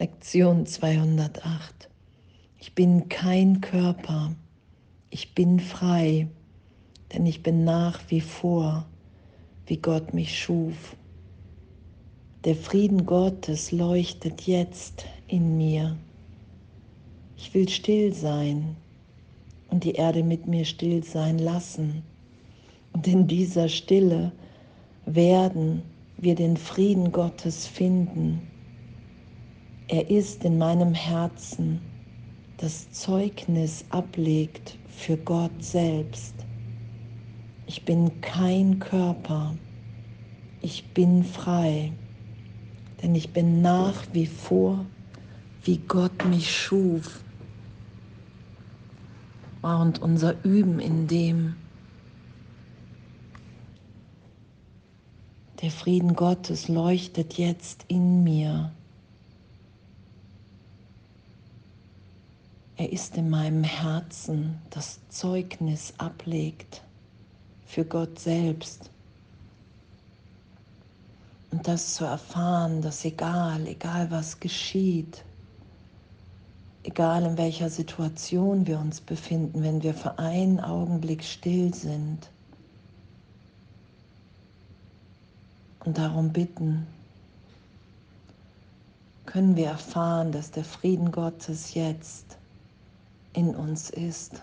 Lektion 208. Ich bin kein Körper, ich bin frei, denn ich bin nach wie vor, wie Gott mich schuf. Der Frieden Gottes leuchtet jetzt in mir. Ich will still sein und die Erde mit mir still sein lassen. Und in dieser Stille werden wir den Frieden Gottes finden er ist in meinem Herzen, das Zeugnis ablegt für Gott selbst. Ich bin kein Körper, ich bin frei, denn ich bin nach wie vor, wie Gott mich schuf. Und unser Üben in dem, der Frieden Gottes leuchtet jetzt in mir. Er ist in meinem Herzen, das Zeugnis ablegt für Gott selbst. Und das zu erfahren, dass egal, egal was geschieht, egal in welcher Situation wir uns befinden, wenn wir für einen Augenblick still sind und darum bitten, können wir erfahren, dass der Frieden Gottes jetzt in uns ist,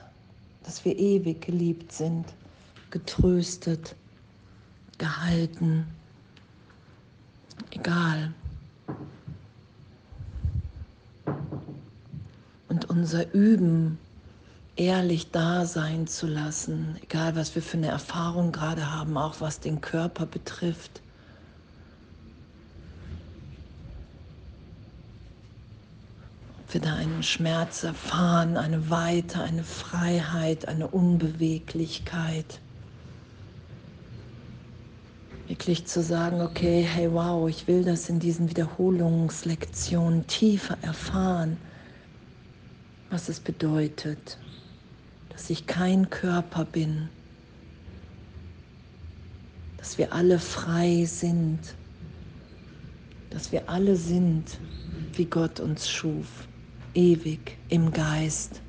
dass wir ewig geliebt sind, getröstet, gehalten, egal. Und unser Üben, ehrlich da sein zu lassen, egal was wir für eine Erfahrung gerade haben, auch was den Körper betrifft, wir da einen Schmerz erfahren, eine Weite, eine Freiheit, eine Unbeweglichkeit. Wirklich zu sagen, okay, hey wow, ich will das in diesen Wiederholungslektionen tiefer erfahren, was es bedeutet, dass ich kein Körper bin, dass wir alle frei sind, dass wir alle sind, wie Gott uns schuf ewig im Geist.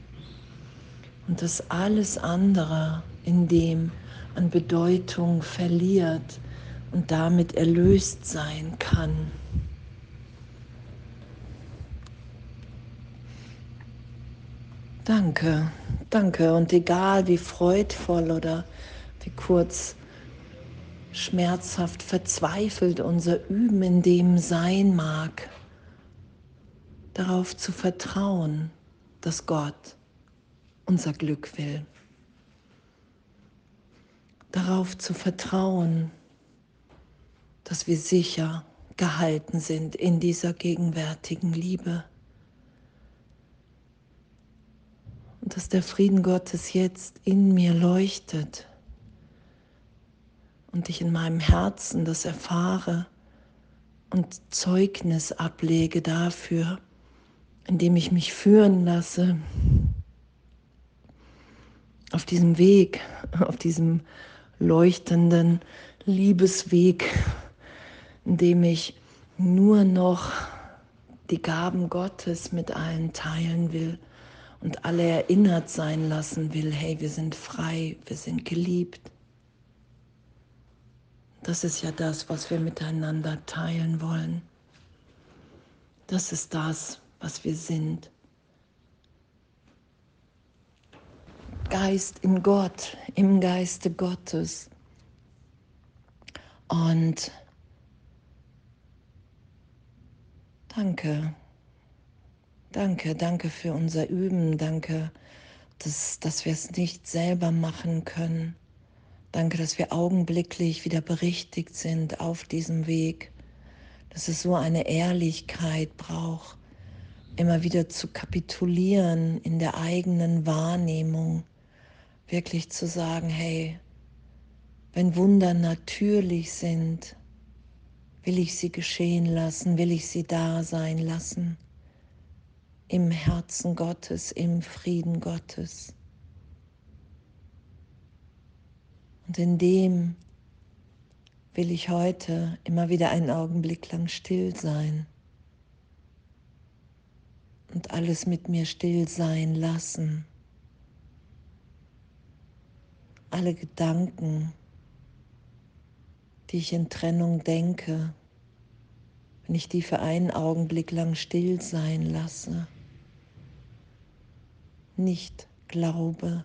Und dass alles andere in dem an Bedeutung verliert und damit erlöst sein kann. Danke, danke. Und egal wie freudvoll oder wie kurz schmerzhaft verzweifelt unser Üben in dem sein mag, darauf zu vertrauen, dass Gott unser Glück will. Darauf zu vertrauen, dass wir sicher gehalten sind in dieser gegenwärtigen Liebe. Und dass der Frieden Gottes jetzt in mir leuchtet und ich in meinem Herzen das erfahre und Zeugnis ablege dafür, indem ich mich führen lasse auf diesem Weg, auf diesem leuchtenden Liebesweg, in dem ich nur noch die Gaben Gottes mit allen teilen will und alle erinnert sein lassen will, hey, wir sind frei, wir sind geliebt. Das ist ja das, was wir miteinander teilen wollen. Das ist das, was wir sind. Geist in Gott, im Geiste Gottes. Und danke, danke, danke für unser Üben, danke, dass, dass wir es nicht selber machen können. Danke, dass wir augenblicklich wieder berichtigt sind auf diesem Weg, dass es so eine Ehrlichkeit braucht, immer wieder zu kapitulieren in der eigenen Wahrnehmung, wirklich zu sagen, hey, wenn Wunder natürlich sind, will ich sie geschehen lassen, will ich sie da sein lassen, im Herzen Gottes, im Frieden Gottes. Und in dem will ich heute immer wieder einen Augenblick lang still sein und alles mit mir still sein lassen. Alle Gedanken, die ich in Trennung denke, wenn ich die für einen Augenblick lang still sein lasse, nicht glaube,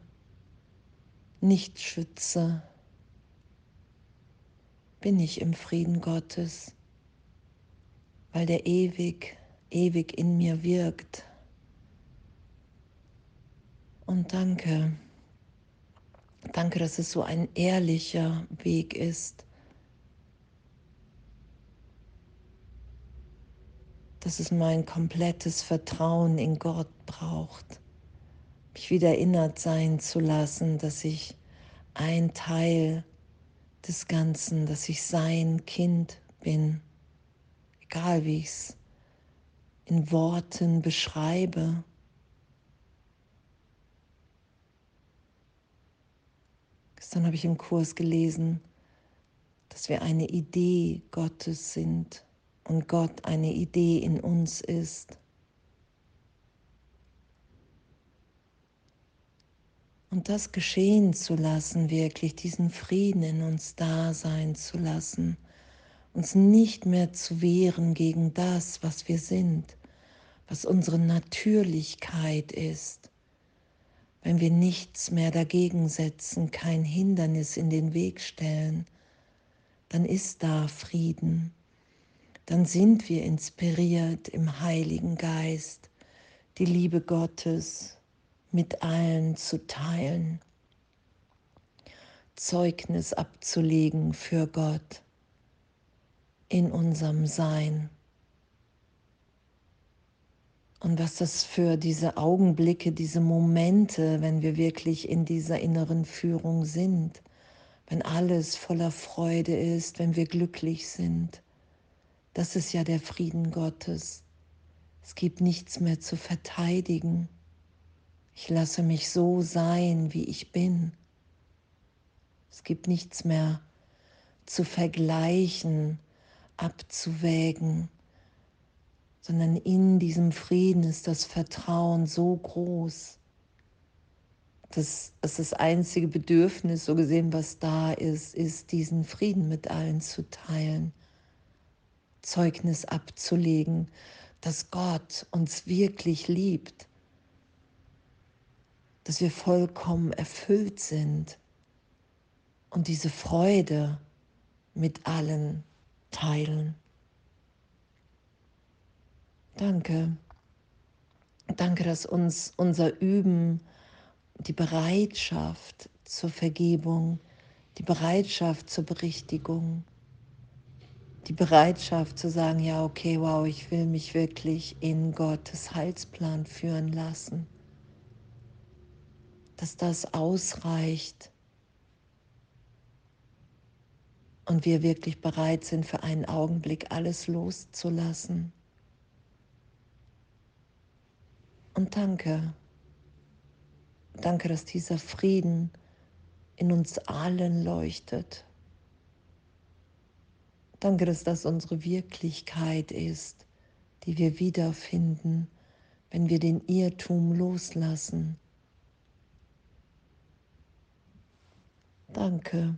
nicht schütze, bin ich im Frieden Gottes, weil der ewig, ewig in mir wirkt. Und danke, danke, dass es so ein ehrlicher Weg ist, dass es mein komplettes Vertrauen in Gott braucht, mich wieder erinnert sein zu lassen, dass ich ein Teil des Ganzen, dass ich sein Kind bin, egal wie ich es in Worten beschreibe. Gestern habe ich im Kurs gelesen, dass wir eine Idee Gottes sind und Gott eine Idee in uns ist. Und das geschehen zu lassen, wirklich diesen Frieden in uns da sein zu lassen, uns nicht mehr zu wehren gegen das, was wir sind, was unsere Natürlichkeit ist, wenn wir nichts mehr dagegen setzen, kein Hindernis in den Weg stellen, dann ist da Frieden. Dann sind wir inspiriert im Heiligen Geist, die Liebe Gottes mit allen zu teilen, Zeugnis abzulegen für Gott in unserem Sein. Und was das für diese Augenblicke, diese Momente, wenn wir wirklich in dieser inneren Führung sind, wenn alles voller Freude ist, wenn wir glücklich sind das ist ja der Frieden Gottes. Es gibt nichts mehr zu verteidigen. Ich lasse mich so sein, wie ich bin. Es gibt nichts mehr zu vergleichen, abzuwägen, sondern in diesem Frieden ist das Vertrauen so groß, dass es das einzige Bedürfnis, so gesehen, was da ist, ist, diesen Frieden mit allen zu teilen Zeugnis abzulegen, dass Gott uns wirklich liebt, dass wir vollkommen erfüllt sind und diese Freude mit allen teilen. Danke. Danke, dass uns unser Üben, die Bereitschaft zur Vergebung, die Bereitschaft zur Berichtigung, die Bereitschaft zu sagen, ja, okay, wow, ich will mich wirklich in Gottes Heilsplan führen lassen, dass das ausreicht und wir wirklich bereit sind, für einen Augenblick alles loszulassen. Und danke, danke, dass dieser Frieden in uns allen leuchtet. Danke, dass das unsere Wirklichkeit ist, die wir wiederfinden, wenn wir den Irrtum loslassen. Danke